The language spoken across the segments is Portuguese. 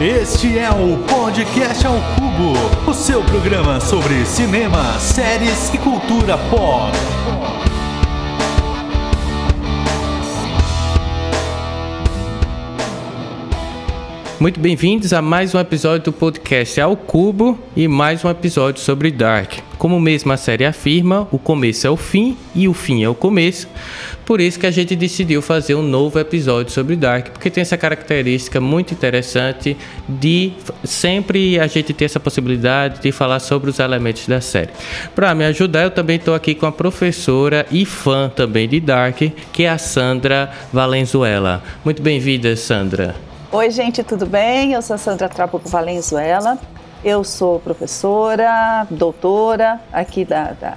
Este é o Podcast ao Cubo, o seu programa sobre cinema, séries e cultura pop. Muito bem-vindos a mais um episódio do podcast Ao Cubo e mais um episódio sobre Dark. Como mesmo a série afirma, o começo é o fim e o fim é o começo. Por isso que a gente decidiu fazer um novo episódio sobre Dark, porque tem essa característica muito interessante de sempre a gente ter essa possibilidade de falar sobre os elementos da série. Para me ajudar, eu também estou aqui com a professora e fã também de Dark, que é a Sandra Valenzuela. Muito bem-vinda, Sandra. Oi, gente, tudo bem? Eu sou a Sandra Trabuco Valenzuela. Eu sou professora, doutora aqui da, da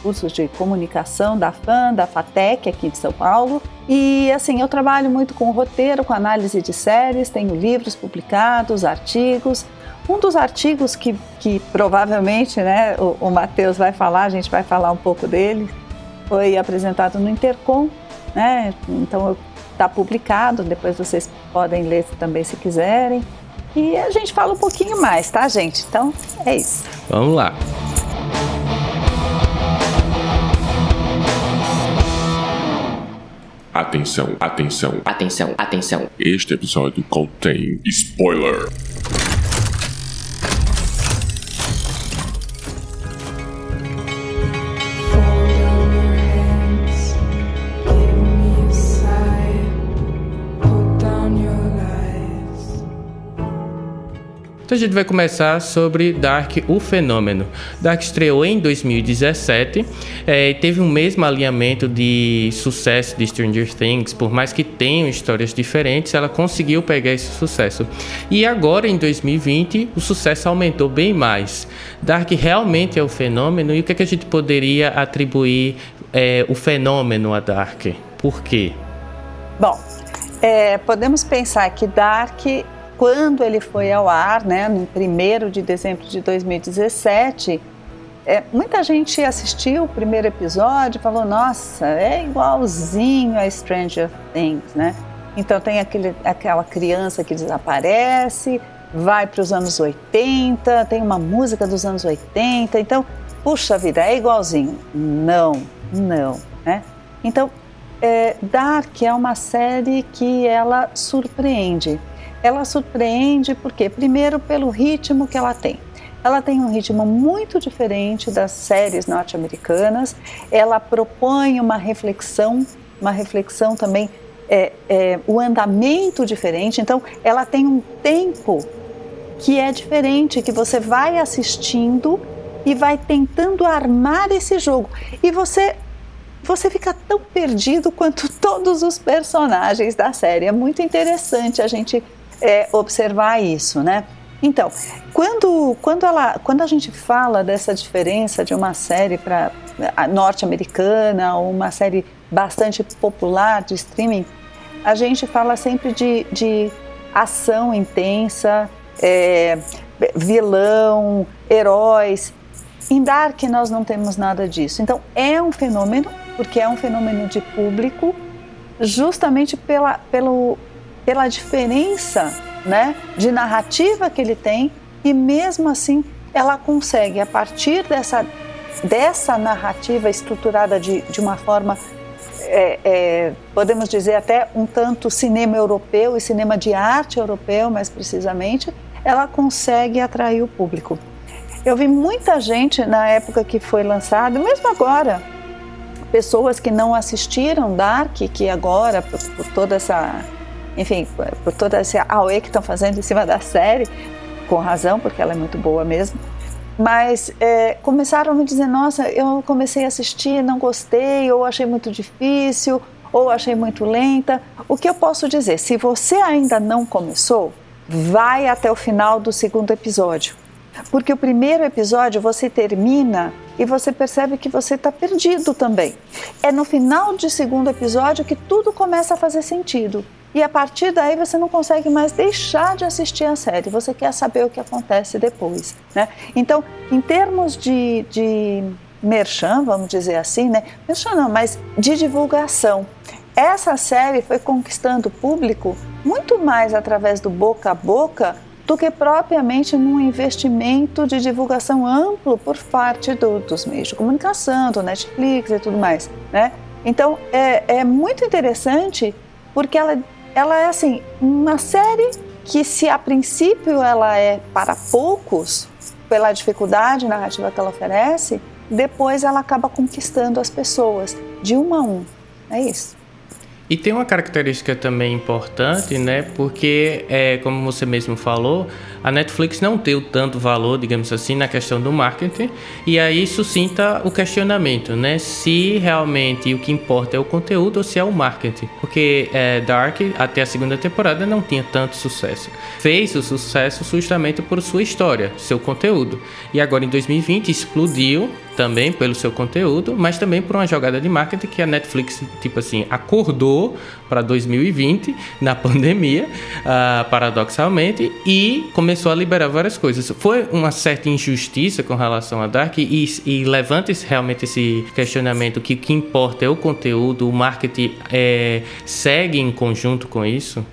cursos de comunicação da FAM, da FATEC aqui de São Paulo. E assim, eu trabalho muito com roteiro, com análise de séries, tenho livros publicados, artigos. Um dos artigos que, que provavelmente né, o, o Matheus vai falar, a gente vai falar um pouco dele, foi apresentado no Intercom. Né? Então eu está publicado, depois vocês podem ler também se quiserem. E a gente fala um pouquinho mais, tá, gente? Então é isso. Vamos lá. Atenção, atenção, atenção, atenção. Este episódio contém spoiler. Então a gente vai começar sobre Dark, o fenômeno. Dark estreou em 2017, é, teve um mesmo alinhamento de sucesso de Stranger Things, por mais que tenham histórias diferentes, ela conseguiu pegar esse sucesso. E agora em 2020 o sucesso aumentou bem mais. Dark realmente é o fenômeno e o que, é que a gente poderia atribuir é, o fenômeno a Dark? Por quê? Bom, é, podemos pensar que Dark quando ele foi ao ar, né, no 1 de dezembro de 2017, é, muita gente assistiu o primeiro episódio e falou: Nossa, é igualzinho a Stranger Things, né? Então tem aquele, aquela criança que desaparece, vai para os anos 80, tem uma música dos anos 80, então, puxa vida, é igualzinho. Não, não, né? Então, é, Dark é uma série que ela surpreende ela surpreende porque, primeiro, pelo ritmo que ela tem. Ela tem um ritmo muito diferente das séries norte-americanas. Ela propõe uma reflexão, uma reflexão também, é, é, o andamento diferente. Então, ela tem um tempo que é diferente, que você vai assistindo e vai tentando armar esse jogo. E você você fica tão perdido quanto todos os personagens da série. É muito interessante a gente é, observar isso, né? Então, quando, quando, ela, quando a gente fala dessa diferença de uma série para norte-americana ou uma série bastante popular de streaming, a gente fala sempre de, de ação intensa, é, vilão, heróis. Em Dark nós não temos nada disso. Então é um fenômeno, porque é um fenômeno de público, justamente pela, pelo, pela diferença né, de narrativa que ele tem e mesmo assim ela consegue, a partir dessa, dessa narrativa estruturada de, de uma forma, é, é, podemos dizer até um tanto cinema europeu e cinema de arte europeu, mais precisamente, ela consegue atrair o público. Eu vi muita gente na época que foi lançado, mesmo agora, pessoas que não assistiram Dark, que agora, por, por toda essa enfim, por toda essa AOE que estão fazendo em cima da série, com razão, porque ela é muito boa mesmo. Mas é, começaram a me dizer: nossa, eu comecei a assistir, não gostei, ou achei muito difícil, ou achei muito lenta. O que eu posso dizer? Se você ainda não começou, vai até o final do segundo episódio. Porque o primeiro episódio você termina e você percebe que você está perdido também. É no final do segundo episódio que tudo começa a fazer sentido. E a partir daí você não consegue mais deixar de assistir a série, você quer saber o que acontece depois. Né? Então, em termos de, de merchan, vamos dizer assim, né? merchan não, mas de divulgação, essa série foi conquistando o público muito mais através do boca a boca do que propriamente num investimento de divulgação amplo por parte do, dos meios de comunicação, do Netflix e tudo mais, né? Então é, é muito interessante porque ela, ela é assim uma série que se a princípio ela é para poucos pela dificuldade narrativa que ela oferece, depois ela acaba conquistando as pessoas de um a um. É isso. E tem uma característica também importante, né? Porque, é, como você mesmo falou, a Netflix não deu tanto valor, digamos assim, na questão do marketing. E aí suscita o questionamento, né? Se realmente o que importa é o conteúdo ou se é o marketing. Porque é, Dark, até a segunda temporada, não tinha tanto sucesso. Fez o sucesso justamente por sua história, seu conteúdo. E agora em 2020 explodiu também pelo seu conteúdo, mas também por uma jogada de marketing que a Netflix, tipo assim, acordou para 2020, na pandemia, uh, paradoxalmente, e começou a liberar várias coisas. Foi uma certa injustiça com relação a Dark e, e levanta realmente esse questionamento que o que importa é o conteúdo, o marketing é, segue em conjunto com isso?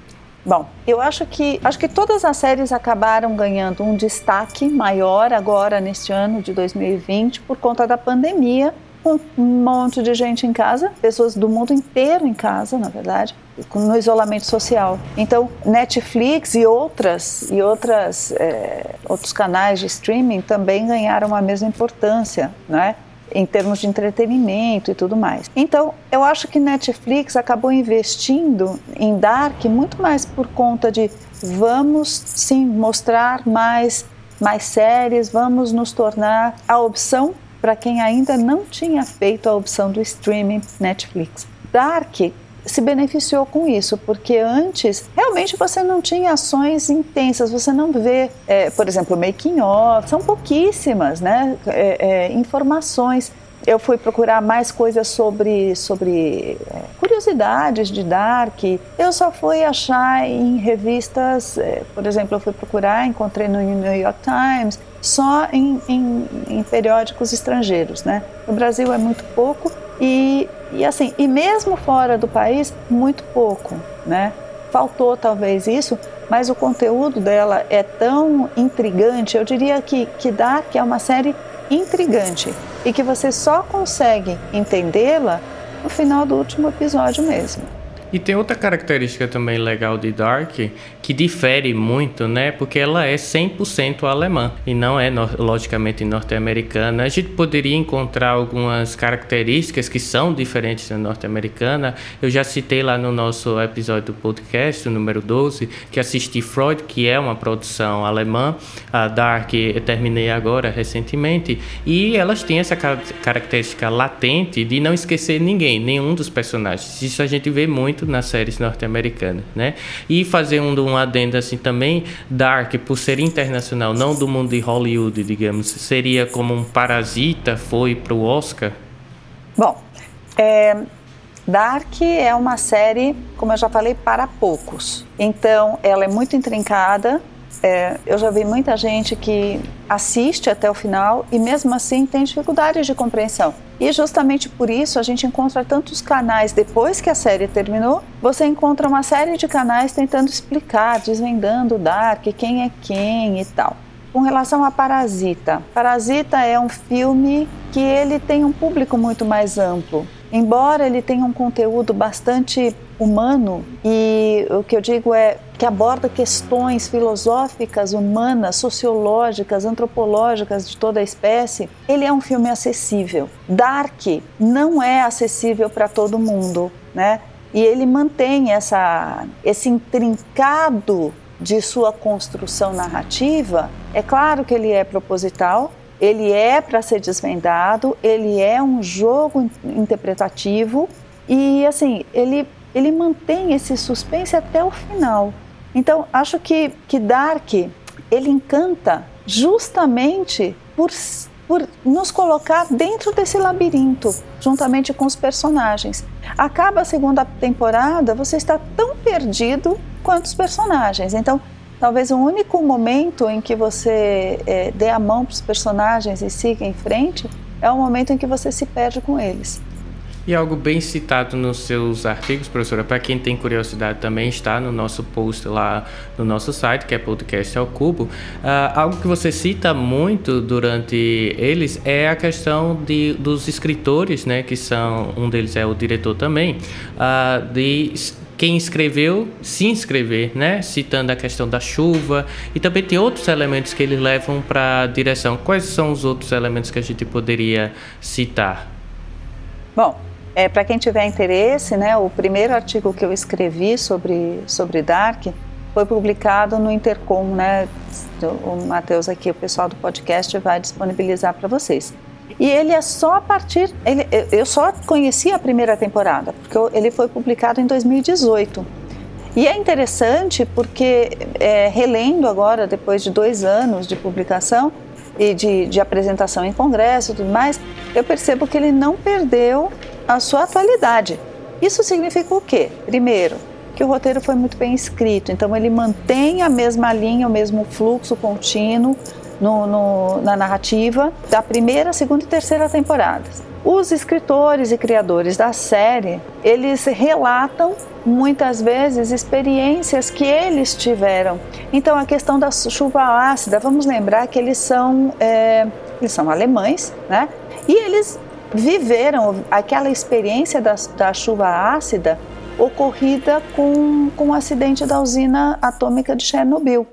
Bom, eu acho que acho que todas as séries acabaram ganhando um destaque maior agora neste ano de 2020 por conta da pandemia, um monte de gente em casa, pessoas do mundo inteiro em casa, na verdade, no isolamento social. Então, Netflix e outras e outras é, outros canais de streaming também ganharam a mesma importância, né? em termos de entretenimento e tudo mais. Então, eu acho que Netflix acabou investindo em Dark muito mais por conta de vamos sim mostrar mais mais séries, vamos nos tornar a opção para quem ainda não tinha feito a opção do streaming Netflix. Dark se beneficiou com isso, porque antes realmente você não tinha ações intensas, você não vê, é, por exemplo, making off, são pouquíssimas, né, é, é, informações. Eu fui procurar mais coisas sobre, sobre é, curiosidades de Dark. Eu só fui achar em revistas, é, por exemplo, eu fui procurar, encontrei no New York Times, só em, em, em periódicos estrangeiros, né? No Brasil é muito pouco e, e assim, e mesmo fora do país, muito pouco, né? Faltou talvez isso, mas o conteúdo dela é tão intrigante, eu diria que, que Dark é uma série intrigante e que você só consegue entendê-la no final do último episódio mesmo. E tem outra característica também legal de Dark que difere muito, né? Porque ela é 100% alemã e não é logicamente norte-americana. A gente poderia encontrar algumas características que são diferentes da norte-americana. Eu já citei lá no nosso episódio do podcast, número 12, que assisti Freud, que é uma produção alemã. A Dark eu terminei agora recentemente e elas têm essa característica latente de não esquecer ninguém, nenhum dos personagens. Isso a gente vê muito muito nas séries norte-americanas, né? E fazer um, um adendo assim também, Dark, por ser internacional, não do mundo de Hollywood, digamos, seria como um Parasita foi para o Oscar? Bom, é, Dark é uma série, como eu já falei, para poucos. Então, ela é muito intrincada, é, eu já vi muita gente que assiste até o final e mesmo assim tem dificuldades de compreensão. E justamente por isso a gente encontra tantos canais depois que a série terminou, você encontra uma série de canais tentando explicar, desvendando o Dark, quem é quem e tal. Com relação a Parasita, Parasita é um filme que ele tem um público muito mais amplo. Embora ele tenha um conteúdo bastante humano e o que eu digo é que aborda questões filosóficas, humanas, sociológicas, antropológicas de toda a espécie, ele é um filme acessível. Dark não é acessível para todo mundo, né? E ele mantém essa, esse intrincado de sua construção narrativa. É claro que ele é proposital, ele é para ser desvendado, ele é um jogo interpretativo e assim, ele, ele mantém esse suspense até o final. Então, acho que, que Dark, ele encanta justamente por, por nos colocar dentro desse labirinto, juntamente com os personagens. Acaba a segunda temporada, você está tão perdido quanto os personagens. Então, Talvez o único momento em que você é, dê a mão para os personagens e siga em frente é o momento em que você se perde com eles. E algo bem citado nos seus artigos, professora, para quem tem curiosidade também está no nosso post lá no nosso site, que é podcast ao cubo. Uh, algo que você cita muito durante eles é a questão de, dos escritores, né, que são um deles é o diretor também, uh, de quem escreveu se inscrever, né? Citando a questão da chuva e também tem outros elementos que eles levam para a direção. Quais são os outros elementos que a gente poderia citar? Bom, é, para quem tiver interesse, né, o primeiro artigo que eu escrevi sobre, sobre Dark foi publicado no Intercom, né? O Matheus aqui, o pessoal do podcast vai disponibilizar para vocês. E ele é só a partir. Ele, eu só conheci a primeira temporada, porque ele foi publicado em 2018. E é interessante porque, é, relendo agora, depois de dois anos de publicação e de, de apresentação em congresso e tudo mais, eu percebo que ele não perdeu a sua atualidade. Isso significa o quê? Primeiro, que o roteiro foi muito bem escrito, então ele mantém a mesma linha, o mesmo fluxo contínuo no, no, na narrativa da primeira, segunda e terceira temporadas. Os escritores e criadores da série, eles relatam muitas vezes experiências que eles tiveram. Então a questão da chuva ácida, vamos lembrar que eles são, é, eles são alemães, né? E eles viveram aquela experiência da, da chuva ácida ocorrida com, com o acidente da usina atômica de Chernobyl.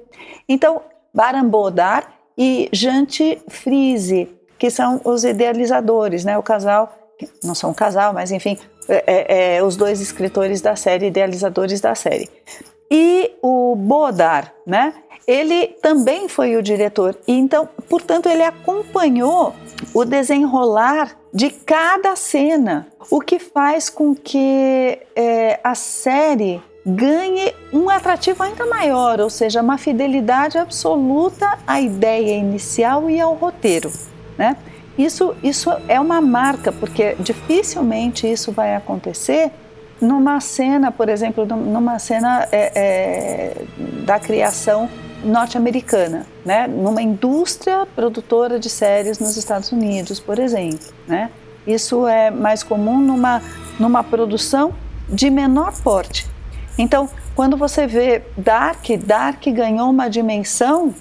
Então, Baran Bodar e Jante Frise, que são os idealizadores, né? o casal, não são um casal, mas enfim, é, é, é, os dois escritores da série, idealizadores da série. E o Bodar, né? ele também foi o diretor, e então, portanto, ele acompanhou o desenrolar de cada cena, o que faz com que é, a série ganhe um atrativo ainda maior, ou seja, uma fidelidade absoluta à ideia inicial e ao roteiro, né? Isso, isso é uma marca, porque dificilmente isso vai acontecer numa cena, por exemplo, numa cena é, é, da criação norte-americana, né? numa indústria produtora de séries nos Estados Unidos, por exemplo. Né? Isso é mais comum numa, numa produção de menor porte. Então, quando você vê Dark, Dark ganhou uma dimensão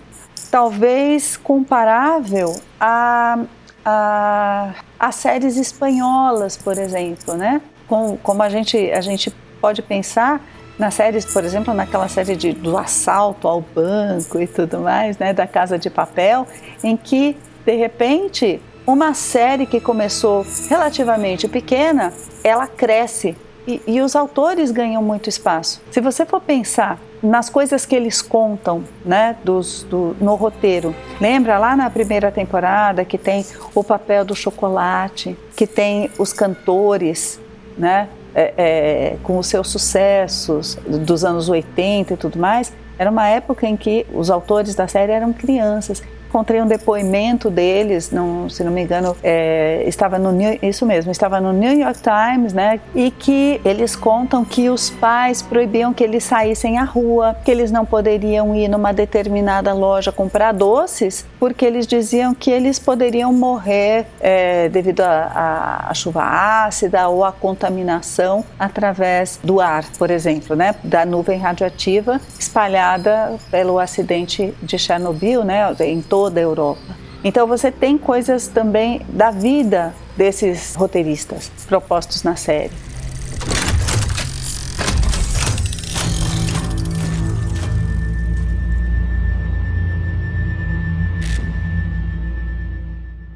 talvez comparável a, a, a séries espanholas, por exemplo, né? Com, como a gente, a gente pode pensar nas séries, por exemplo, naquela série de, do assalto ao banco e tudo mais, né, da Casa de Papel, em que, de repente, uma série que começou relativamente pequena, ela cresce e, e os autores ganham muito espaço. Se você for pensar nas coisas que eles contam, né, dos, do, no roteiro. Lembra lá na primeira temporada que tem o papel do chocolate, que tem os cantores, né, é, é, com os seus sucessos dos anos 80 e tudo mais, era uma época em que os autores da série eram crianças encontrei um depoimento deles, se não me engano, é, estava no New, isso mesmo, estava no New York Times, né? E que eles contam que os pais proibiam que eles saíssem à rua, que eles não poderiam ir numa determinada loja comprar doces, porque eles diziam que eles poderiam morrer é, devido à chuva ácida ou à contaminação através do ar, por exemplo, né? Da nuvem radioativa espalhada pelo acidente de Chernobyl, né? Em todo toda a Europa. Então você tem coisas também da vida desses roteiristas propostos na série.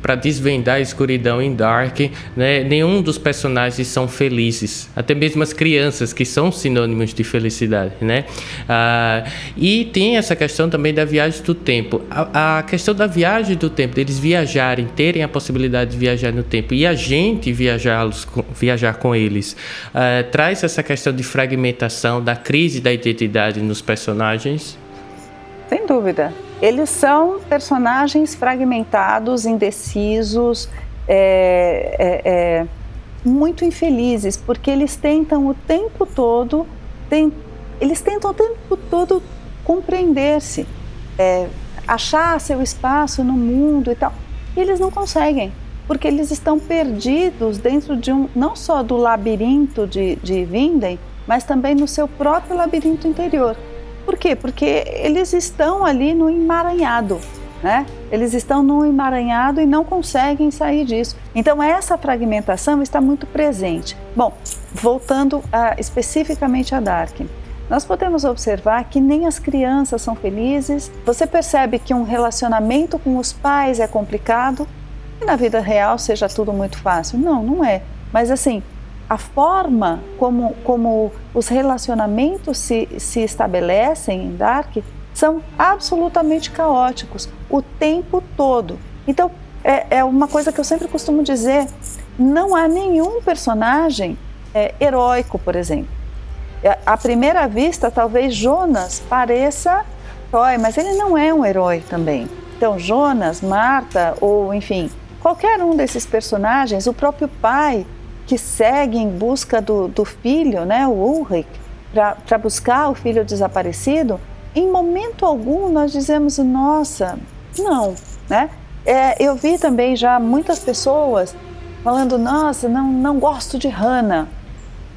Para desvendar a escuridão em Dark, né, nenhum dos personagens são felizes, até mesmo as crianças que são sinônimos de felicidade, né? Ah, e tem essa questão também da viagem do tempo. A, a, questão da viagem do tempo, deles viajarem, terem a possibilidade de viajar no tempo e a gente viajá-los, viajar com eles, ah, traz essa questão de fragmentação, da crise da identidade nos personagens. Sem dúvida. Eles são personagens fragmentados, indecisos, é, é, é, muito infelizes, porque eles tentam o tempo todo, tem, eles tentam o tempo todo compreender-se, é, achar seu espaço no mundo e tal. E eles não conseguem, porque eles estão perdidos dentro de um, não só do labirinto de, de Vinden, mas também no seu próprio labirinto interior. Por quê? Porque eles estão ali no emaranhado, né? Eles estão no emaranhado e não conseguem sair disso. Então essa fragmentação está muito presente. Bom, voltando uh, especificamente a Dark. Nós podemos observar que nem as crianças são felizes. Você percebe que um relacionamento com os pais é complicado, que na vida real seja tudo muito fácil. Não, não é. Mas assim, a forma como, como os relacionamentos se, se estabelecem em Dark são absolutamente caóticos o tempo todo. Então, é, é uma coisa que eu sempre costumo dizer: não há nenhum personagem é, heróico, por exemplo. É, à primeira vista, talvez Jonas pareça herói, mas ele não é um herói também. Então, Jonas, Marta, ou enfim, Qualquer um desses personagens, o próprio pai que segue em busca do, do filho, né, o Ulrich, para buscar o filho desaparecido, em momento algum nós dizemos, nossa, não, né? É, eu vi também já muitas pessoas falando, nossa, não, não gosto de Hannah.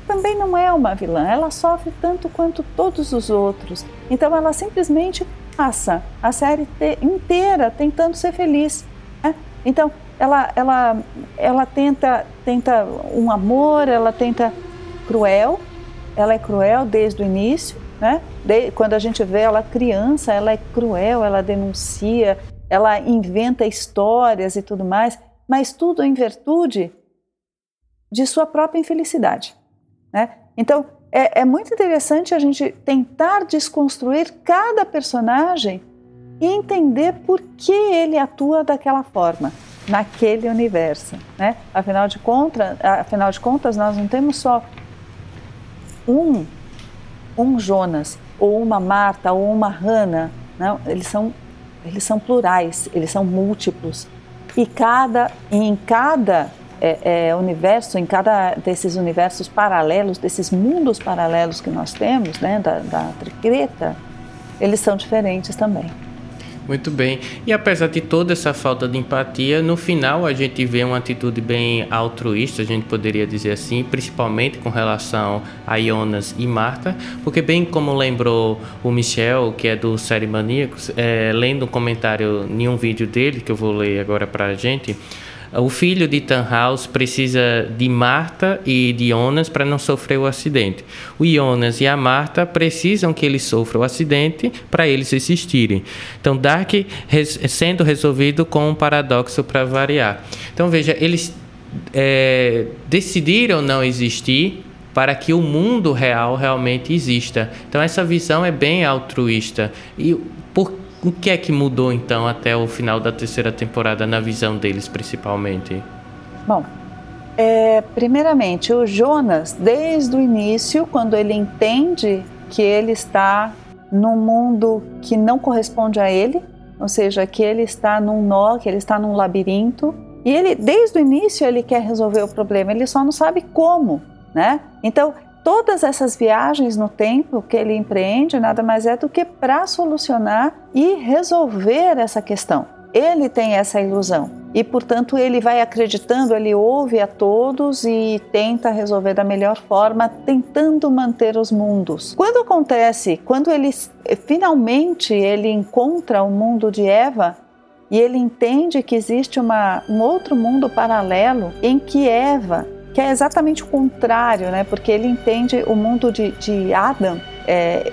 Também não é uma vilã, ela sofre tanto quanto todos os outros. Então ela simplesmente passa a série inteira tentando ser feliz. Né? Então ela, ela, ela tenta, tenta um amor, ela tenta cruel, ela é cruel desde o início, né? De, quando a gente vê ela criança, ela é cruel, ela denuncia, ela inventa histórias e tudo mais, mas tudo em virtude de sua própria infelicidade, né? Então é, é muito interessante a gente tentar desconstruir cada personagem e entender por que ele atua daquela forma naquele universo, né? Afinal de contas, afinal de contas, nós não temos só um um Jonas ou uma Marta ou uma Hannah, não? Eles são eles são plurais, eles são múltiplos e cada em cada é, é, universo, em cada desses universos paralelos, desses mundos paralelos que nós temos, né, da, da tricreta, eles são diferentes também. Muito bem. E apesar de toda essa falta de empatia, no final a gente vê uma atitude bem altruísta, a gente poderia dizer assim, principalmente com relação a Jonas e Marta, porque bem como lembrou o Michel, que é do Série Maníacos, é, lendo um comentário em um vídeo dele, que eu vou ler agora para a gente, o filho de Tannhaus precisa de Marta e de Jonas para não sofrer o acidente. O Jonas e a Marta precisam que ele sofra o acidente para eles existirem. Então, Dark res sendo resolvido com um paradoxo para variar. Então, veja, eles é, decidiram não existir para que o mundo real realmente exista. Então essa visão é bem altruísta. E por o que é que mudou então até o final da terceira temporada na visão deles, principalmente? Bom, é, primeiramente, o Jonas, desde o início, quando ele entende que ele está num mundo que não corresponde a ele, ou seja, que ele está num nó, que ele está num labirinto, e ele, desde o início, ele quer resolver o problema, ele só não sabe como, né? Então, todas essas viagens no tempo que ele empreende nada mais é do que para solucionar e resolver essa questão. Ele tem essa ilusão e, portanto, ele vai acreditando, ele ouve a todos e tenta resolver da melhor forma, tentando manter os mundos. Quando acontece, quando ele finalmente ele encontra o mundo de Eva, e ele entende que existe uma, um outro mundo paralelo em que Eva que é exatamente o contrário, né? Porque ele entende o mundo de, de Adam é,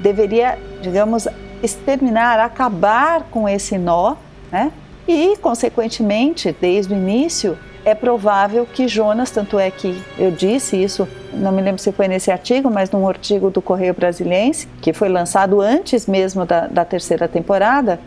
deveria, digamos, exterminar, acabar com esse nó, né? E, consequentemente, desde o início, é provável que Jonas, tanto é que eu disse isso, não me lembro se foi nesse artigo, mas num artigo do Correio Brasiliense, que foi lançado antes mesmo da, da terceira temporada,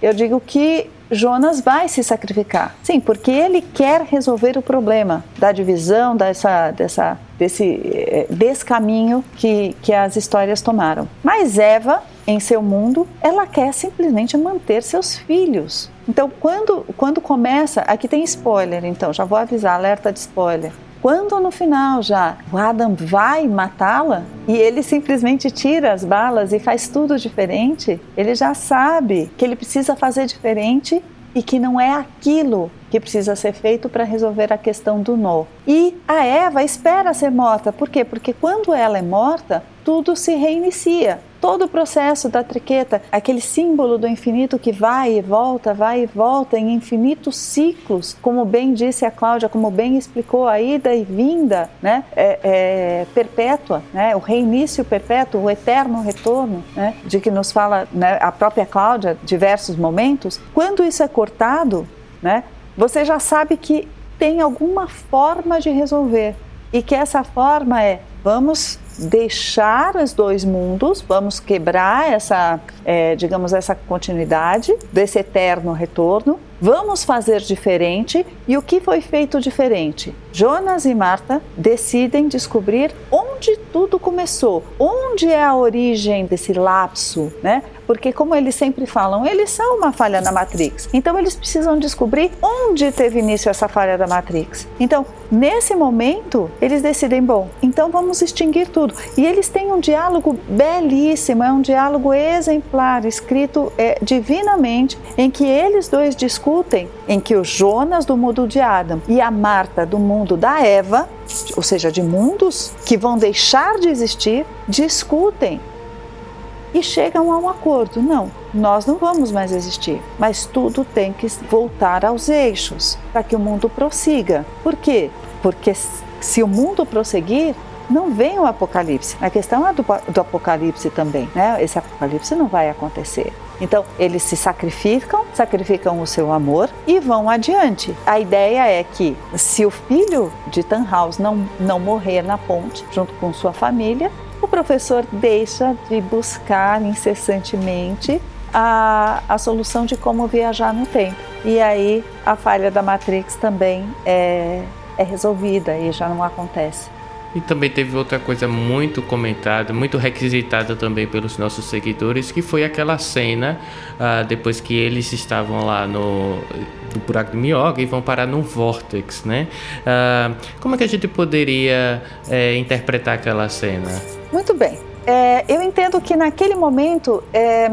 eu digo que Jonas vai se sacrificar. Sim, porque ele quer resolver o problema da divisão, dessa, dessa, desse eh, descaminho que, que as histórias tomaram. Mas Eva, em seu mundo, ela quer simplesmente manter seus filhos. Então, quando, quando começa, aqui tem spoiler, então já vou avisar, alerta de spoiler. Quando no final já o Adam vai matá-la e ele simplesmente tira as balas e faz tudo diferente, ele já sabe que ele precisa fazer diferente e que não é aquilo que precisa ser feito para resolver a questão do nó. E a Eva espera ser morta, por quê? Porque quando ela é morta, tudo se reinicia. Todo o processo da triqueta, aquele símbolo do infinito que vai e volta, vai e volta em infinitos ciclos, como bem disse a Cláudia, como bem explicou, a ida e vinda né, é, é perpétua, né, o reinício perpétuo, o eterno retorno, né, de que nos fala né, a própria Cláudia, diversos momentos. Quando isso é cortado, né, você já sabe que tem alguma forma de resolver e que essa forma é vamos deixar os dois mundos, vamos quebrar essa, é, digamos, essa continuidade desse eterno retorno. Vamos fazer diferente. E o que foi feito diferente? Jonas e Marta decidem descobrir onde tudo começou, onde é a origem desse lapso, né? Porque, como eles sempre falam, eles são uma falha na Matrix. Então, eles precisam descobrir onde teve início essa falha da Matrix. Então, nesse momento, eles decidem: bom, então vamos extinguir tudo. E eles têm um diálogo belíssimo, é um diálogo exemplar, escrito é, divinamente, em que eles dois discutem, em que o Jonas do mundo de Adam e a Marta do mundo da Eva, ou seja, de mundos que vão deixar de existir, discutem e chegam a um acordo. Não, nós não vamos mais existir, mas tudo tem que voltar aos eixos para que o mundo prossiga. Por quê? Porque se o mundo prosseguir, não vem o apocalipse. A questão é do, do apocalipse também, né? Esse apocalipse não vai acontecer. Então, eles se sacrificam, sacrificam o seu amor e vão adiante. A ideia é que, se o filho de Tannhaus não, não morrer na ponte, junto com sua família, o professor deixa de buscar incessantemente a, a solução de como viajar no tempo. E aí a falha da Matrix também é, é resolvida e já não acontece. E também teve outra coisa muito comentada, muito requisitada também pelos nossos seguidores, que foi aquela cena uh, depois que eles estavam lá no buraco de minhoca e vão parar num vórtex, né? Uh, como é que a gente poderia é, interpretar aquela cena? Muito bem. É, eu entendo que naquele momento é,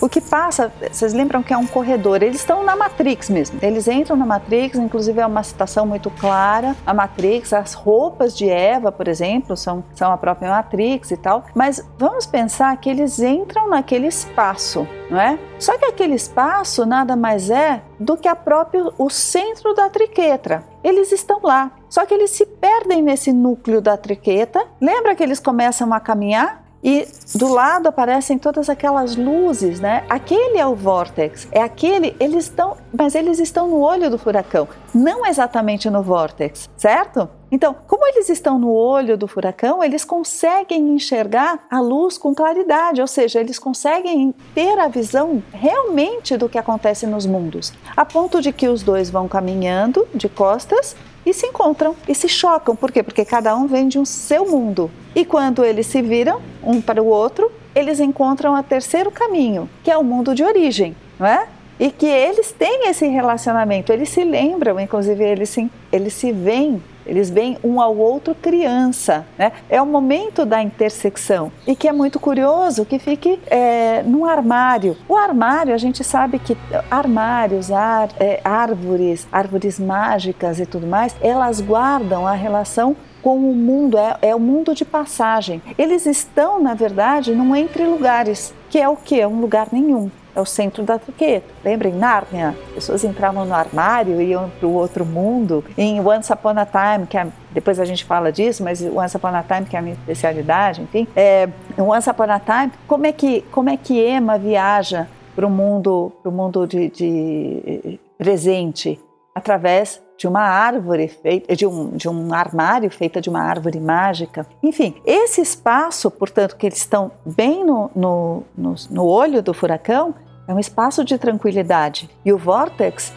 o que passa, vocês lembram que é um corredor, eles estão na Matrix mesmo. Eles entram na Matrix, inclusive é uma citação muito clara. A Matrix, as roupas de Eva, por exemplo, são, são a própria Matrix e tal. Mas vamos pensar que eles entram naquele espaço, não é? Só que aquele espaço nada mais é do que a própria, o centro da triquetra. Eles estão lá. Só que eles se perdem nesse núcleo da triqueta. Lembra que eles começam a caminhar? E do lado aparecem todas aquelas luzes, né? Aquele é o vórtex, é aquele, eles estão, mas eles estão no olho do furacão, não exatamente no vórtex, certo? Então, como eles estão no olho do furacão, eles conseguem enxergar a luz com claridade, ou seja, eles conseguem ter a visão realmente do que acontece nos mundos, a ponto de que os dois vão caminhando de costas e se encontram e se chocam. Por quê? Porque cada um vem de um seu mundo. E quando eles se viram um para o outro, eles encontram o terceiro caminho, que é o mundo de origem, não é? E que eles têm esse relacionamento, eles se lembram, inclusive eles se, eles se veem eles veem um ao outro criança, né? É o momento da intersecção e que é muito curioso que fique é, num armário. O armário, a gente sabe que armários, ar, é, árvores, árvores mágicas e tudo mais, elas guardam a relação com o mundo, é, é, o mundo de passagem. Eles estão, na verdade, num entre lugares, que é o que? É um lugar nenhum é o centro da triqueta. Lembra em Nárnia? Pessoas entravam no armário e iam para o outro mundo. Em Once Upon a Time, que é, depois a gente fala disso, mas Once Upon a Time, que é a minha especialidade, enfim. É, Once Upon a Time, como é que, como é que Emma viaja para o mundo, pro mundo de, de presente? Através de uma árvore feita, de um, de um armário feita de uma árvore mágica. Enfim, esse espaço, portanto, que eles estão bem no, no, no, no olho do furacão, é um espaço de tranquilidade. E o vórtex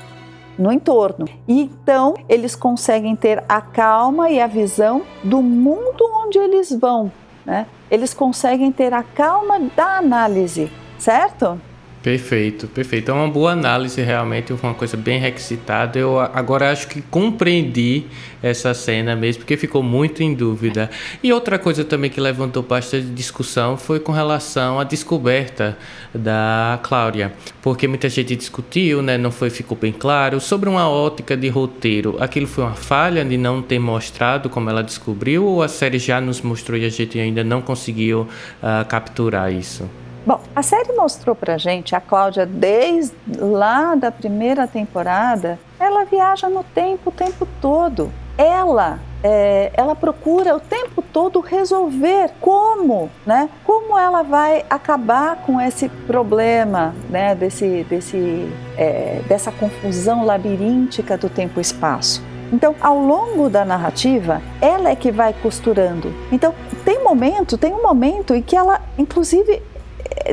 no entorno. E então eles conseguem ter a calma e a visão do mundo onde eles vão. Né? Eles conseguem ter a calma da análise, certo? Perfeito, perfeito. É uma boa análise, realmente, uma coisa bem requisitada. Eu agora acho que compreendi essa cena mesmo, porque ficou muito em dúvida. E outra coisa também que levantou bastante discussão foi com relação à descoberta da Cláudia, porque muita gente discutiu, né, não foi ficou bem claro sobre uma ótica de roteiro. Aquilo foi uma falha de não ter mostrado como ela descobriu ou a série já nos mostrou e a gente ainda não conseguiu uh, capturar isso? Bom, a série mostrou pra gente a Cláudia desde lá da primeira temporada, ela viaja no tempo o tempo todo. Ela é, ela procura o tempo todo resolver como, né? Como ela vai acabar com esse problema, né? Desse, desse, é, dessa confusão labiríntica do tempo e espaço. Então, ao longo da narrativa, ela é que vai costurando. Então, tem momento, tem um momento em que ela, inclusive,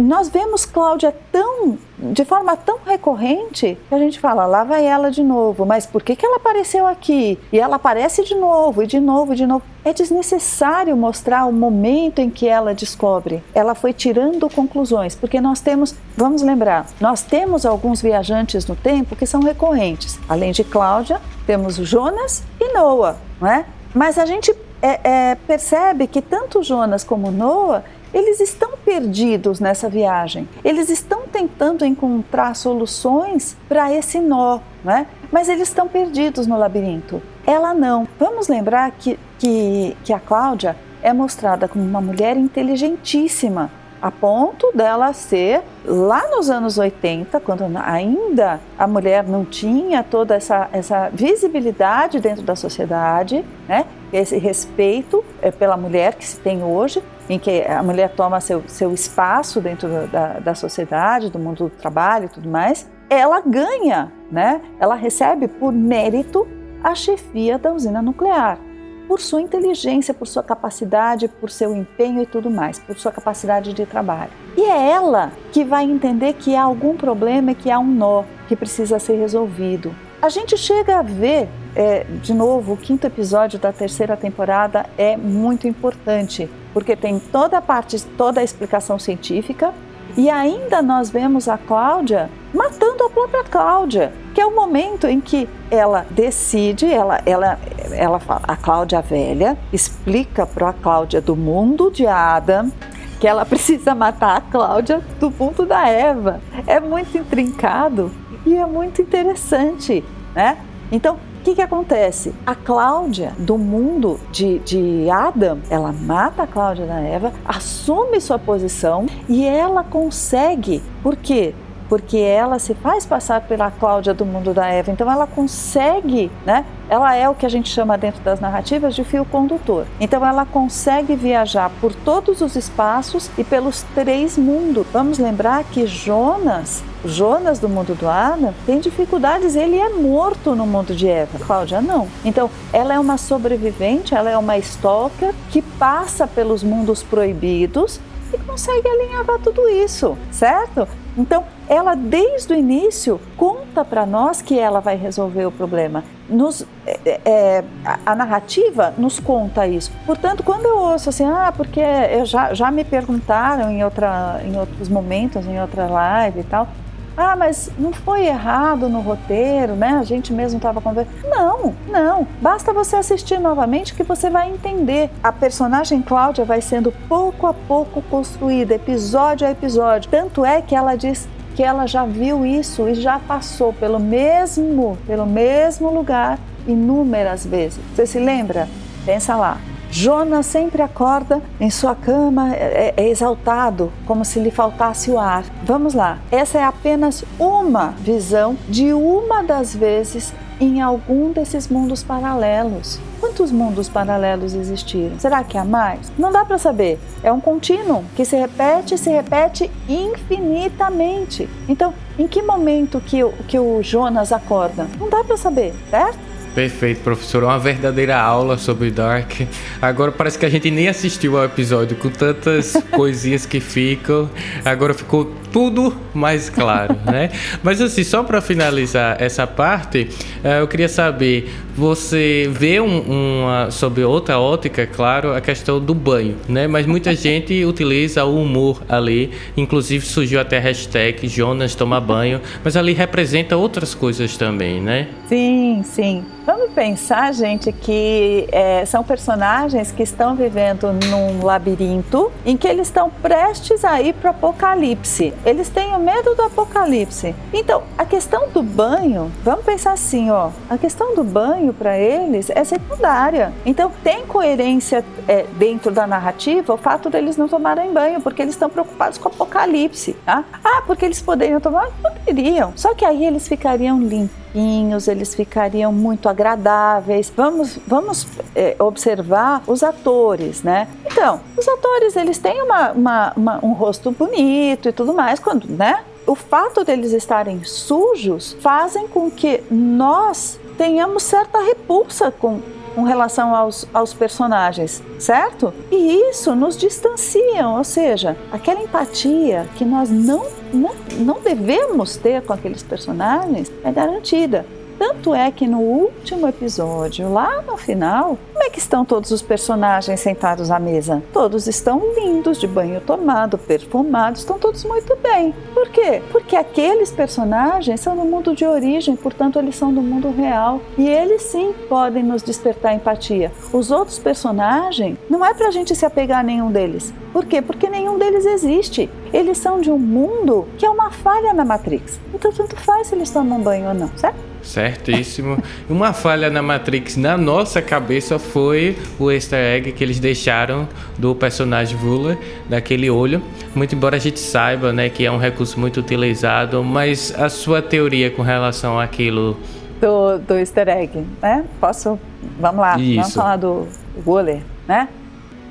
nós vemos Cláudia tão de forma tão recorrente que a gente fala, lá vai ela de novo, mas por que, que ela apareceu aqui? E ela aparece de novo, e de novo, e de novo. É desnecessário mostrar o momento em que ela descobre. Ela foi tirando conclusões, porque nós temos, vamos lembrar, nós temos alguns viajantes no tempo que são recorrentes. Além de Cláudia, temos Jonas e Noah, não é? Mas a gente é, é, percebe que tanto Jonas como Noah eles estão perdidos nessa viagem. Eles estão tentando encontrar soluções para esse nó, né? mas eles estão perdidos no labirinto. Ela não. Vamos lembrar que, que, que a Cláudia é mostrada como uma mulher inteligentíssima, a ponto dela ser lá nos anos 80, quando ainda a mulher não tinha toda essa, essa visibilidade dentro da sociedade, né? esse respeito é, pela mulher que se tem hoje, em que a mulher toma seu, seu espaço dentro da, da sociedade, do mundo do trabalho e tudo mais, ela ganha, né? ela recebe por mérito a chefia da usina nuclear por sua inteligência, por sua capacidade, por seu empenho e tudo mais, por sua capacidade de trabalho. E é ela que vai entender que há algum problema e que há um nó que precisa ser resolvido. A gente chega a ver, é, de novo, o quinto episódio da terceira temporada é muito importante, porque tem toda a parte, toda a explicação científica, e ainda nós vemos a Cláudia matando a própria Cláudia, que é o momento em que ela decide, ela, ela, ela a Cláudia velha explica para a Cláudia do mundo de Adam que ela precisa matar a Cláudia do mundo da Eva. É muito intrincado e é muito interessante, né? Então, que, que acontece? A Cláudia, do mundo de, de Adam, ela mata a Cláudia da Eva, assume sua posição e ela consegue. Por quê? Porque ela se faz passar pela Cláudia do mundo da Eva. Então ela consegue, né? Ela é o que a gente chama dentro das narrativas de fio condutor. Então ela consegue viajar por todos os espaços e pelos três mundos. Vamos lembrar que Jonas, Jonas do mundo do Adam, tem dificuldades, ele é morto no mundo de Eva. Cláudia não. Então ela é uma sobrevivente, ela é uma stalker que passa pelos mundos proibidos e consegue alinhavar tudo isso, certo? Então, ela desde o início conta para nós que ela vai resolver o problema. Nos, é, é, a narrativa nos conta isso. Portanto, quando eu ouço assim, ah, porque já, já me perguntaram em, outra, em outros momentos, em outra live e tal, ah, mas não foi errado no roteiro, né? A gente mesmo estava conversando. Não, não. Basta você assistir novamente que você vai entender. A personagem Cláudia vai sendo pouco a pouco construída, episódio a episódio. Tanto é que ela diz que ela já viu isso e já passou pelo mesmo, pelo mesmo lugar inúmeras vezes. Você se lembra? Pensa lá. Jonas sempre acorda em sua cama é, é, exaltado, como se lhe faltasse o ar. Vamos lá, essa é apenas uma visão de uma das vezes em algum desses mundos paralelos. Quantos mundos paralelos existiram? Será que há mais? Não dá para saber. É um contínuo que se repete e se repete infinitamente. Então, em que momento que o, que o Jonas acorda? Não dá para saber, certo? Perfeito, professor. Uma verdadeira aula sobre Dark. Agora parece que a gente nem assistiu ao episódio com tantas coisinhas que ficam. Agora ficou tudo mais claro, né? Mas assim, só para finalizar essa parte, eh, eu queria saber, você vê um, uma sobre outra ótica, claro, a questão do banho, né? Mas muita gente utiliza o humor ali, inclusive surgiu até a hashtag Jonas toma banho, mas ali representa outras coisas também, né? Sim, sim. Vamos pensar, gente, que é, são personagens que estão vivendo num labirinto em que eles estão prestes a ir para o apocalipse. Eles têm o medo do apocalipse. Então, a questão do banho, vamos pensar assim, ó, a questão do banho para eles é secundária. Então, tem coerência é, dentro da narrativa o fato deles não tomarem banho, porque eles estão preocupados com o apocalipse. Tá? Ah, porque eles poderiam tomar? Poderiam. Só que aí eles ficariam limpinhos, eles ficariam muito agradáveis. Vamos, vamos é, observar os atores, né? Então, os atores eles têm uma, uma, uma, um rosto bonito e tudo mais, quando, né? O fato deles estarem sujos fazem com que nós tenhamos certa repulsa com, com relação aos, aos personagens, certo? E isso nos distancia, ou seja, aquela empatia que nós não, não, não devemos ter com aqueles personagens é garantida. Tanto é que no último episódio, lá no final, como é que estão todos os personagens sentados à mesa? Todos estão lindos, de banho tomado, perfumados, estão todos muito bem. Por quê? Porque aqueles personagens são do mundo de origem, portanto, eles são do mundo real. E eles sim podem nos despertar empatia. Os outros personagens, não é pra gente se apegar a nenhum deles. Por quê? Porque nenhum deles existe. Eles são de um mundo que é uma falha na Matrix. Então, tanto faz se eles tomam banho ou não, certo? Certíssimo. Uma falha na Matrix na nossa cabeça foi o easter egg que eles deixaram do personagem Vula, daquele olho. Muito embora a gente saiba né, que é um recurso muito utilizado, mas a sua teoria com relação àquilo. Do, do easter egg, né? Posso. Vamos lá, Isso. vamos falar do Wooler, né?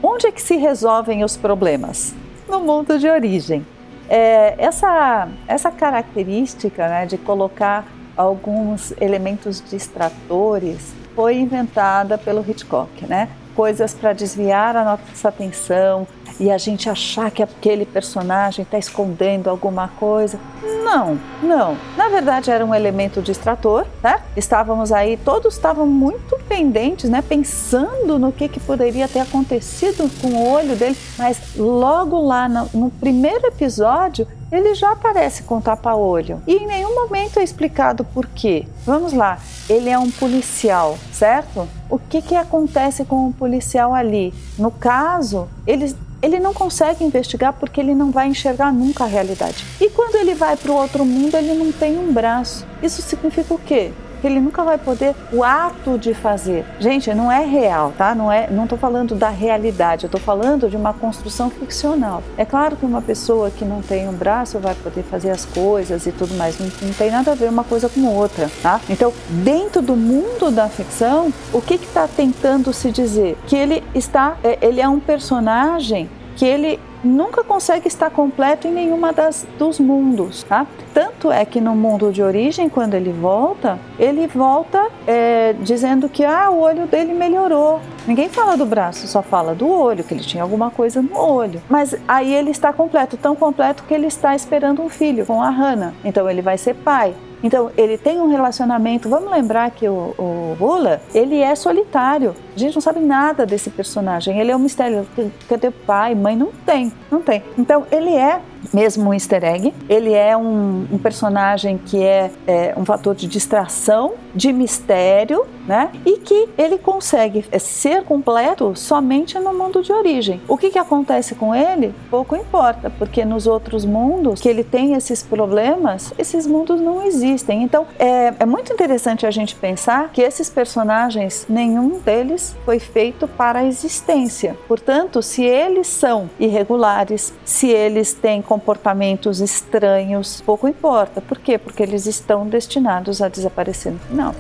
Onde é que se resolvem os problemas? No mundo de origem. É, essa, essa característica né, de colocar alguns elementos distratores foi inventada pelo Hitchcock, né? Coisas para desviar a nossa atenção e a gente achar que aquele personagem está escondendo alguma coisa. Não, não. Na verdade era um elemento distrator, né? Estávamos aí, todos estavam muito pendentes, né? Pensando no que, que poderia ter acontecido com o olho dele, mas logo lá no, no primeiro episódio ele já aparece com tapa-olho. E em nenhum momento é explicado por quê. Vamos lá, ele é um policial, certo? O que, que acontece com o policial ali? No caso, ele, ele não consegue investigar porque ele não vai enxergar nunca a realidade. E quando ele vai para o outro mundo, ele não tem um braço. Isso significa o quê? Ele nunca vai poder o ato de fazer. Gente, não é real, tá? Não é, não tô falando da realidade, eu tô falando de uma construção ficcional. É claro que uma pessoa que não tem um braço vai poder fazer as coisas e tudo mais, não, não tem nada a ver uma coisa com outra, tá? Então, dentro do mundo da ficção, o que que tá tentando se dizer? Que ele está, é, ele é um personagem que ele nunca consegue estar completo em nenhuma das dos mundos, tá? Tanto é que no mundo de origem, quando ele volta, ele volta é, dizendo que ah, o olho dele melhorou. Ninguém fala do braço, só fala do olho, que ele tinha alguma coisa no olho. Mas aí ele está completo, tão completo que ele está esperando um filho com a Hannah. Então ele vai ser pai. Então, ele tem um relacionamento. Vamos lembrar que o, o Bula, ele é solitário. A gente não sabe nada desse personagem. Ele é um mistério. Cadê pai, mãe? Não tem, não tem. Então, ele é mesmo um easter egg. Ele é um, um personagem que é, é, um fator de distração, de mistério, né? E que ele consegue é, ser completo somente no mundo de origem. O que, que acontece com ele? Pouco importa, porque nos outros mundos que ele tem esses problemas, esses mundos não existem. Então é, é muito interessante a gente pensar que esses personagens, nenhum deles foi feito para a existência. Portanto, se eles são irregulares, se eles têm comportamentos estranhos, pouco importa. Por quê? Porque eles estão destinados a desaparecer no final.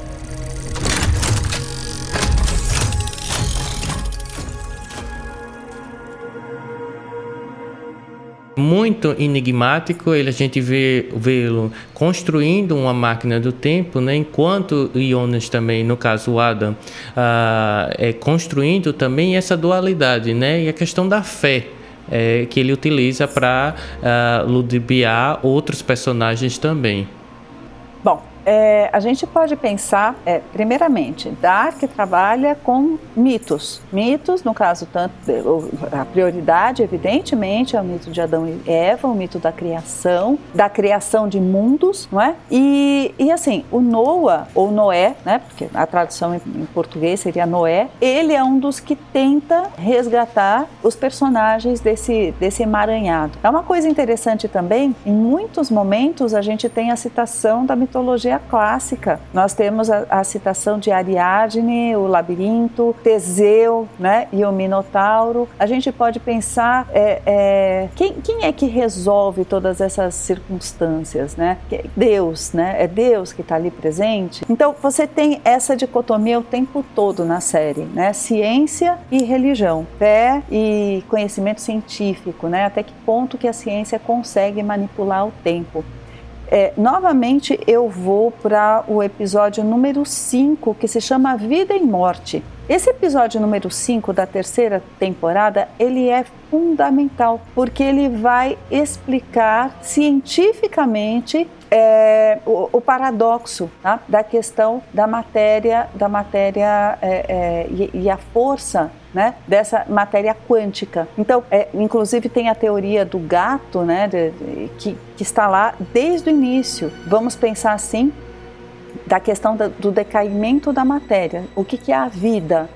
muito enigmático. Ele a gente vê vê-lo construindo uma máquina do tempo, né? Enquanto Jonas também, no caso Adam, ah, é construindo também essa dualidade, né? E a questão da fé. É, que ele utiliza para ah, ludibriar outros personagens também. Bom, é, a gente pode pensar, é, primeiramente, Dark trabalha com mitos. Mitos, no caso, tanto a prioridade, evidentemente, é o mito de Adão e Eva, o mito da criação, da criação de mundos, não é? E, e assim, o Noah, ou Noé, né? Porque a tradução em português seria Noé, ele é um dos que tenta resgatar os personagens desse, desse emaranhado. É uma coisa interessante também, em muitos momentos a gente tem a citação da mitologia clássica. Nós temos a, a citação de Ariadne, o labirinto, Teseu né, e o Minotauro. A gente pode pensar é, é, quem, quem é que resolve todas essas circunstâncias, né? Deus, né? É Deus que está ali presente. Então você tem essa dicotomia o tempo todo na série, né? Ciência e religião, fé e conhecimento científico, né? Até que ponto que a ciência consegue manipular o tempo. É, novamente eu vou para o episódio número 5, que se chama Vida e Morte. Esse episódio número 5 da terceira temporada, ele é fundamental, porque ele vai explicar cientificamente é, o, o, paradoxo tá? da questão da matéria, da matéria é, é, e, e, a força né, dessa matéria quântica. Então, é, inclusive tem a teoria do gato, né, de, de, que, que está lá desde o início. Vamos pensar assim da questão da, do decaimento da matéria. O que, que é a vida?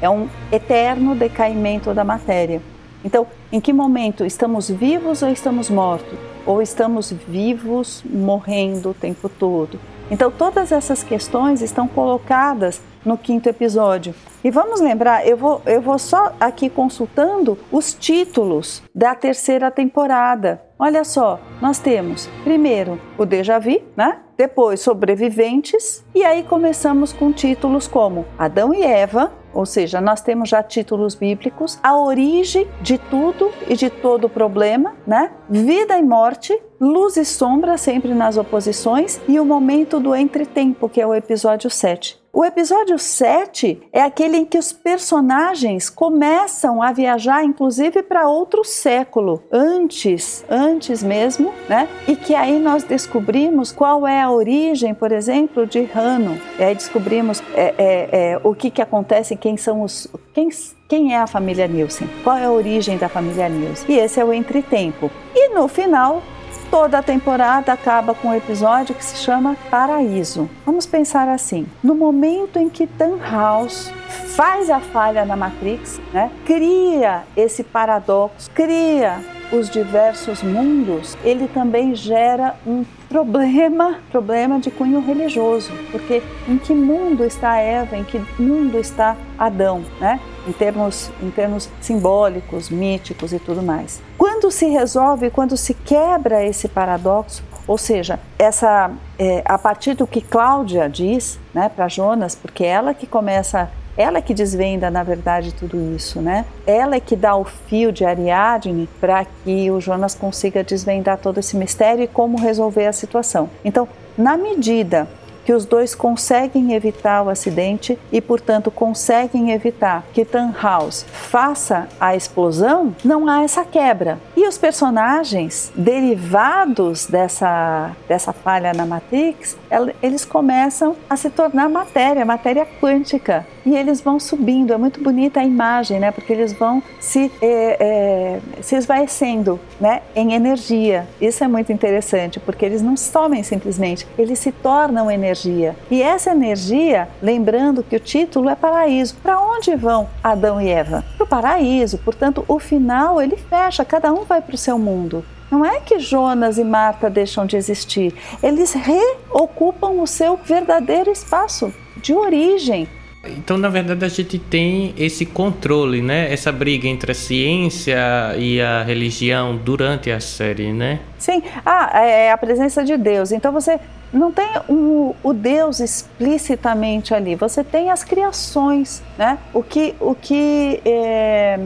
É um eterno decaimento da matéria. Então, em que momento estamos vivos ou estamos mortos? Ou estamos vivos morrendo o tempo todo? Então, todas essas questões estão colocadas no quinto episódio. E vamos lembrar, eu vou, eu vou só aqui consultando os títulos da terceira temporada. Olha só, nós temos primeiro o Déjà Vu, né? Depois Sobreviventes, e aí começamos com títulos como Adão e Eva, ou seja, nós temos já títulos bíblicos, a origem de tudo e de todo problema, né? Vida e morte, luz e sombra sempre nas oposições e o momento do entretempo, que é o episódio 7. O episódio 7 é aquele em que os personagens começam a viajar, inclusive para outro século, antes, antes mesmo, né? E que aí nós descobrimos qual é a origem, por exemplo, de Rano. E aí descobrimos é, é, é, o que, que acontece, quem são os. Quem, quem é a família Nielsen? Qual é a origem da família Nielsen? E esse é o entretempo. E no final, Toda a temporada acaba com um episódio que se chama Paraíso. Vamos pensar assim: no momento em que Tannhaus faz a falha na Matrix, né, cria esse paradoxo, cria os diversos mundos, ele também gera um problema, problema de cunho religioso, porque em que mundo está Eva, em que mundo está Adão, né? Em termos, em termos simbólicos, míticos e tudo mais. Quando se resolve, quando se quebra esse paradoxo, ou seja, essa é, a partir do que Cláudia diz, né, para Jonas, porque ela que começa ela que desvenda, na verdade, tudo isso, né? Ela é que dá o fio de Ariadne para que o Jonas consiga desvendar todo esse mistério e como resolver a situação. Então, na medida que os dois conseguem evitar o acidente e, portanto, conseguem evitar que Tannhaus faça a explosão, não há essa quebra. E os personagens derivados dessa, dessa falha na Matrix, eles começam a se tornar matéria, matéria quântica. E eles vão subindo, é muito bonita a imagem, né? Porque eles vão se, é, é, se esvaecendo né? em energia. Isso é muito interessante, porque eles não somem simplesmente, eles se tornam energia energia. E essa energia, lembrando que o título é paraíso. Para onde vão Adão e Eva? Para o paraíso. Portanto, o final ele fecha, cada um vai para o seu mundo. Não é que Jonas e Marta deixam de existir, eles reocupam o seu verdadeiro espaço de origem, então, na verdade, a gente tem esse controle, né? Essa briga entre a ciência e a religião durante a série, né? Sim. Ah, é a presença de Deus. Então, você não tem o, o Deus explicitamente ali. Você tem as criações, né? O que, o que é,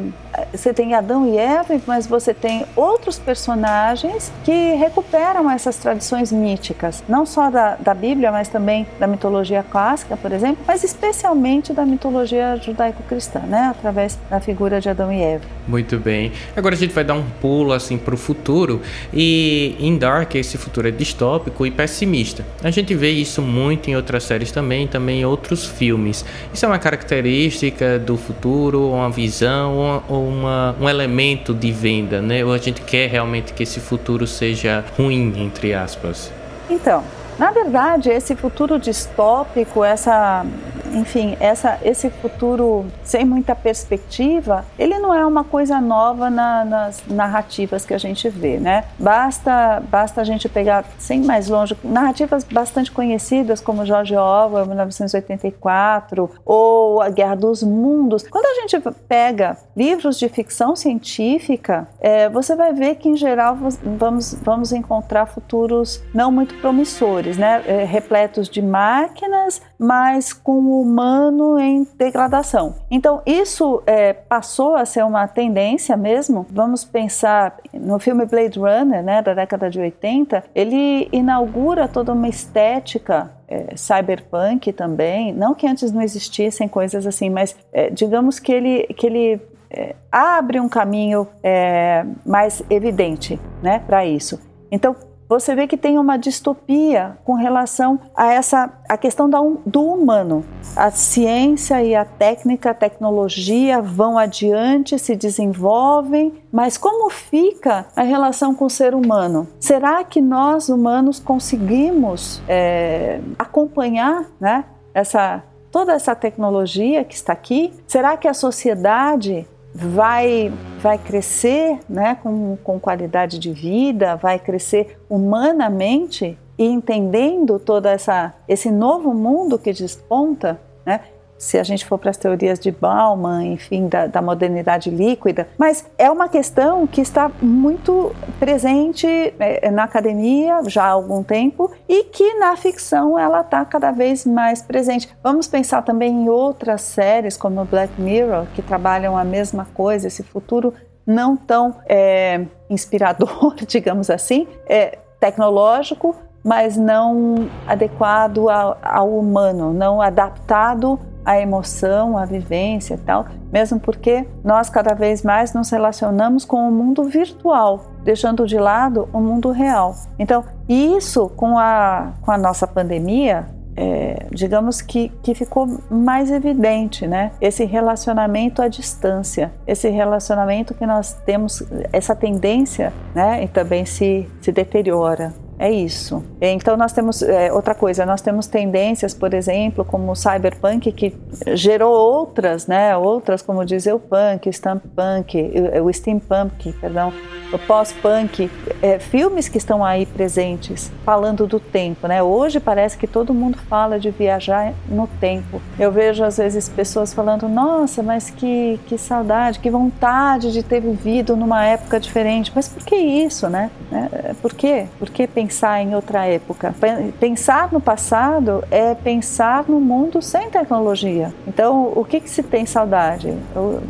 você tem Adão e Eva, mas você tem outros personagens que recuperam essas tradições míticas, não só da, da Bíblia, mas também da mitologia clássica, por exemplo, mas especialmente da mitologia judaico-cristã, né? através da figura de Adão e Eva. Muito bem. Agora a gente vai dar um pulo assim para o futuro e em Dark esse futuro é distópico e pessimista. A gente vê isso muito em outras séries também, também em outros filmes. Isso é uma característica do futuro, uma visão ou uma, um elemento de venda, né? Ou a gente quer realmente que esse futuro seja ruim, entre aspas? Então, na verdade, esse futuro distópico, essa enfim, essa, esse futuro sem muita perspectiva, ele não é uma coisa nova na, nas narrativas que a gente vê, né? Basta, basta a gente pegar, sem mais longe, narrativas bastante conhecidas como George Orwell, 1984, ou A Guerra dos Mundos. Quando a gente pega livros de ficção científica, é, você vai ver que, em geral, vamos, vamos encontrar futuros não muito promissores, né? É, repletos de máquinas, mas com o humano em degradação. Então, isso é, passou a ser uma tendência mesmo. Vamos pensar no filme Blade Runner, né, da década de 80, ele inaugura toda uma estética é, cyberpunk também. Não que antes não existissem coisas assim, mas é, digamos que ele, que ele é, abre um caminho é, mais evidente né, para isso. Então, você vê que tem uma distopia com relação a essa a questão da, do humano. A ciência e a técnica, a tecnologia vão adiante, se desenvolvem, mas como fica a relação com o ser humano? Será que nós humanos conseguimos é, acompanhar, né, essa toda essa tecnologia que está aqui? Será que a sociedade vai, vai crescer né, com, com qualidade de vida, vai crescer humanamente e entendendo todo essa, esse novo mundo que desponta, né? Se a gente for para as teorias de Bauman, enfim, da, da, modernidade líquida, mas é uma questão que está muito presente é, na academia já há algum tempo e que na ficção ela está cada vez mais presente. Vamos pensar também em outras séries como Black Mirror que trabalham a mesma coisa, esse futuro não tão é, inspirador, digamos assim, é, tecnológico, mas não adequado ao, ao humano, não adaptado a emoção, a vivência e tal, mesmo porque nós cada vez mais nos relacionamos com o mundo virtual, deixando de lado o mundo real. Então, isso com a, com a nossa pandemia, é, digamos que, que ficou mais evidente, né? Esse relacionamento à distância, esse relacionamento que nós temos, essa tendência, né? E também se, se deteriora. É isso. Então nós temos é, outra coisa, nós temos tendências, por exemplo, como o cyberpunk que gerou outras, né? Outras como dizer o punk, steampunk, o steampunk, perdão, o pós-punk, é, filmes que estão aí presentes, falando do tempo, né? Hoje parece que todo mundo fala de viajar no tempo. Eu vejo às vezes pessoas falando, nossa, mas que, que saudade, que vontade de ter vivido numa época diferente. Mas por que isso, né? É, por quê? Por que pensar em outra época? Pensar no passado é pensar no mundo sem tecnologia. Então, o que, que se tem saudade?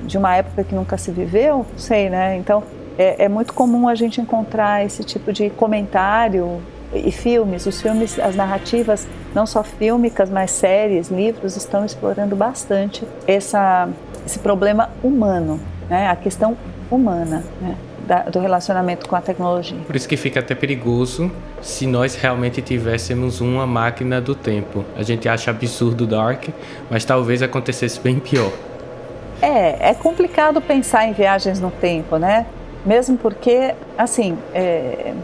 De uma época que nunca se viveu? Sei, né? Então, é, é muito comum a gente encontrar esse tipo de comentário e filmes, os filmes, as narrativas, não só fílmicas, mas séries, livros, estão explorando bastante essa, esse problema humano, né? a questão humana. Né? Da, do relacionamento com a tecnologia. Por isso que fica até perigoso se nós realmente tivéssemos uma máquina do tempo. A gente acha absurdo Dark, mas talvez acontecesse bem pior. É, é complicado pensar em viagens no tempo, né? Mesmo porque, assim, é,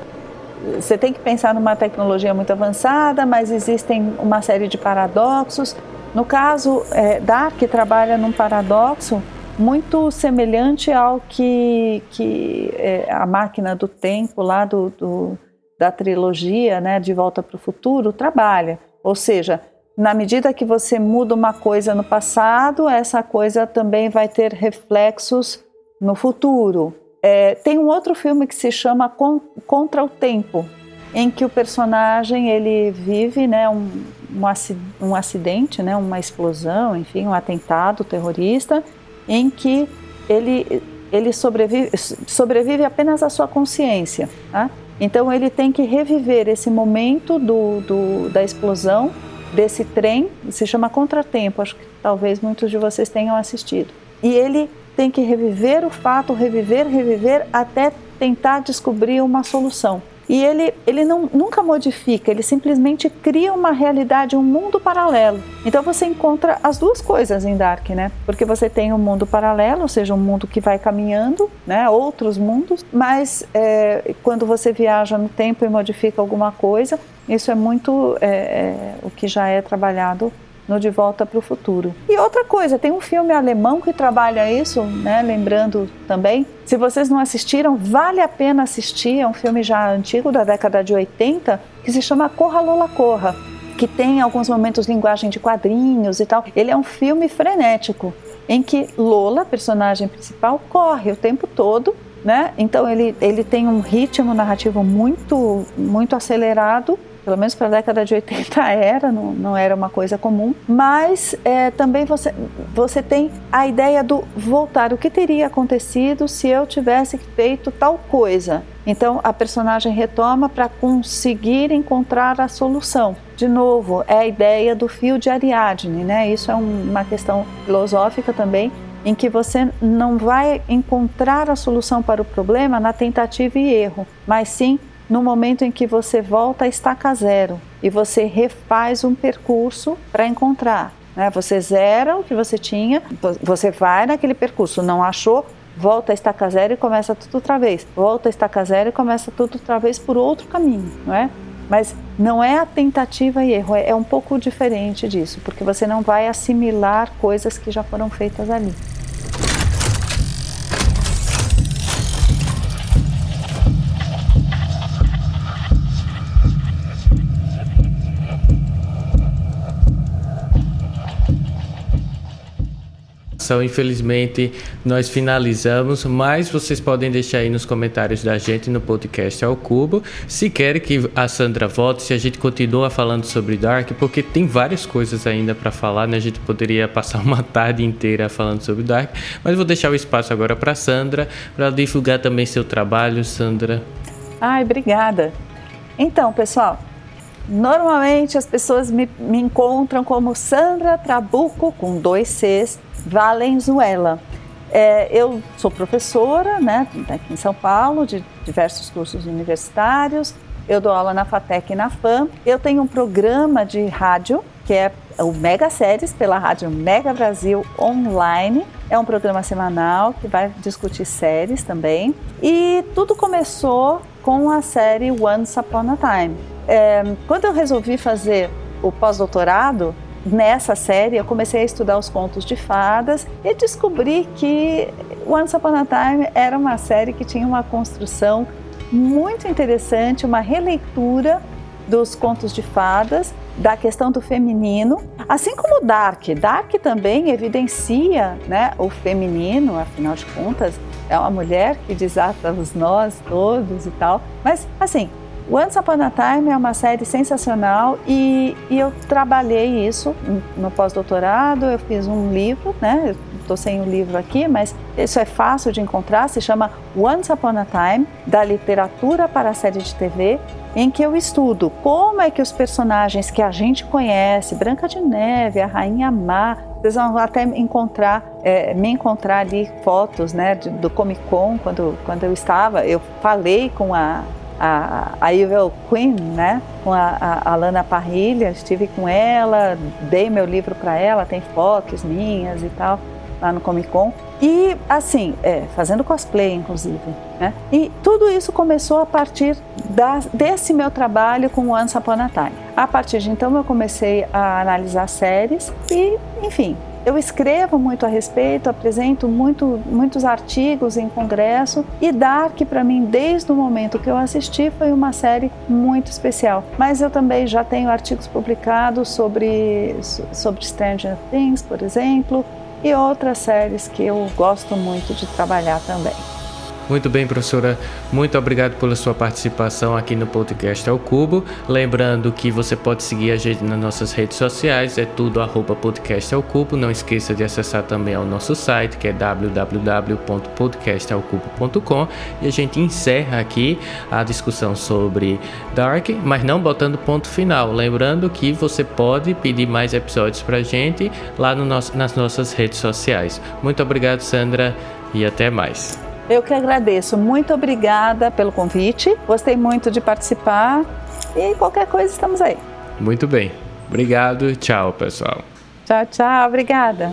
você tem que pensar numa tecnologia muito avançada, mas existem uma série de paradoxos. No caso, é, Dark trabalha num paradoxo muito semelhante ao que, que é, a máquina do tempo lá do, do da trilogia, né, de Volta para o Futuro, trabalha. Ou seja, na medida que você muda uma coisa no passado, essa coisa também vai ter reflexos no futuro. É, tem um outro filme que se chama Contra o Tempo, em que o personagem ele vive né, um, um, acidente, né, uma explosão, enfim, um atentado terrorista, em que ele, ele sobrevive, sobrevive apenas à sua consciência. Tá? Então ele tem que reviver esse momento do, do, da explosão desse trem, se chama Contratempo, acho que talvez muitos de vocês tenham assistido. E ele tem que reviver o fato, reviver, reviver, até tentar descobrir uma solução. E ele, ele não, nunca modifica, ele simplesmente cria uma realidade, um mundo paralelo. Então você encontra as duas coisas em Dark, né? Porque você tem um mundo paralelo, ou seja, um mundo que vai caminhando, né? Outros mundos, mas é, quando você viaja no tempo e modifica alguma coisa, isso é muito é, é, o que já é trabalhado no De Volta para o Futuro. E outra coisa, tem um filme alemão que trabalha isso, né? Lembrando também, se vocês não assistiram, vale a pena assistir. É um filme já antigo da década de 80 que se chama Corra Lola Corra, que tem alguns momentos linguagem de quadrinhos e tal. Ele é um filme frenético em que Lola, personagem principal, corre o tempo todo né? Então ele, ele tem um ritmo narrativo muito muito acelerado pelo menos para a década de 80 era, não, não era uma coisa comum, mas é, também você, você tem a ideia do voltar, o que teria acontecido se eu tivesse feito tal coisa. Então a personagem retoma para conseguir encontrar a solução. De novo, é a ideia do fio de Ariadne, né? Isso é um, uma questão filosófica também, em que você não vai encontrar a solução para o problema na tentativa e erro, mas sim no momento em que você volta a estaca zero e você refaz um percurso para encontrar. Né? Você zera o que você tinha, você vai naquele percurso, não achou, volta a estaca zero e começa tudo outra vez. Volta a estaca zero e começa tudo outra vez por outro caminho, não é? Mas não é a tentativa e erro, é um pouco diferente disso, porque você não vai assimilar coisas que já foram feitas ali. Infelizmente, nós finalizamos, mas vocês podem deixar aí nos comentários da gente no podcast ao cubo, se querem que a Sandra volte, se a gente continua falando sobre Dark, porque tem várias coisas ainda para falar, né? A gente poderia passar uma tarde inteira falando sobre Dark, mas vou deixar o espaço agora para Sandra, para divulgar também seu trabalho, Sandra. Ai, obrigada. Então, pessoal, Normalmente as pessoas me, me, encontram como Sandra Trabuco, com dois Cs, Valenzuela. É, eu sou professora né, aqui em São Paulo, de diversos cursos universitários. Eu dou aula na FATEC e na FAM. Eu tenho um programa de rádio, que é o Mega Séries, pela rádio Mega Brasil Online. É um programa semanal que vai discutir séries também. E tudo começou com a série Once Upon a Time. É, quando eu resolvi fazer o pós-doutorado, nessa série eu comecei a estudar os contos de fadas e descobri que Once Upon a Time era uma série que tinha uma construção muito interessante, uma releitura dos contos de fadas, da questão do feminino, assim como Dark. Dark também evidencia né, o feminino, afinal de contas, é uma mulher que desata os nós todos e tal. Mas, assim, Once Upon a Time é uma série sensacional e, e eu trabalhei isso no pós-doutorado. Eu fiz um livro, né? Estou sem o livro aqui, mas isso é fácil de encontrar. Se chama Once Upon a Time, da literatura para a série de TV, em que eu estudo como é que os personagens que a gente conhece, Branca de Neve, a Rainha Má, vocês vão até encontrar, é, me encontrar ali fotos né, do Comic Con, quando, quando eu estava, eu falei com a a, a Evil Queen, né? Com a, a, a Lana Parrilha, estive com ela, dei meu livro para ela, tem fotos minhas e tal, lá no Comic Con. E assim, é, fazendo cosplay, inclusive. Né? E tudo isso começou a partir da, desse meu trabalho com Once Upon a Time. A partir de então eu comecei a analisar séries e, enfim, eu escrevo muito a respeito, apresento muito, muitos artigos em congresso e Dark para mim desde o momento que eu assisti foi uma série muito especial. Mas eu também já tenho artigos publicados sobre sobre Stranger Things, por exemplo, e outras séries que eu gosto muito de trabalhar também. Muito bem, professora. Muito obrigado pela sua participação aqui no podcast ao Cubo. Lembrando que você pode seguir a gente nas nossas redes sociais, é tudo arroba podcast ao cubo. Não esqueça de acessar também o nosso site, que é www.podcastalcubo.com. E a gente encerra aqui a discussão sobre Dark, mas não botando ponto final. Lembrando que você pode pedir mais episódios pra gente lá no nosso, nas nossas redes sociais. Muito obrigado, Sandra, e até mais. Eu que agradeço. Muito obrigada pelo convite. Gostei muito de participar e qualquer coisa estamos aí. Muito bem. Obrigado. Tchau, pessoal. Tchau, tchau. Obrigada.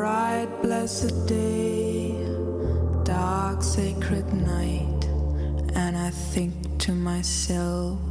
bright, blessed day, dark, sacred night, and I think to myself,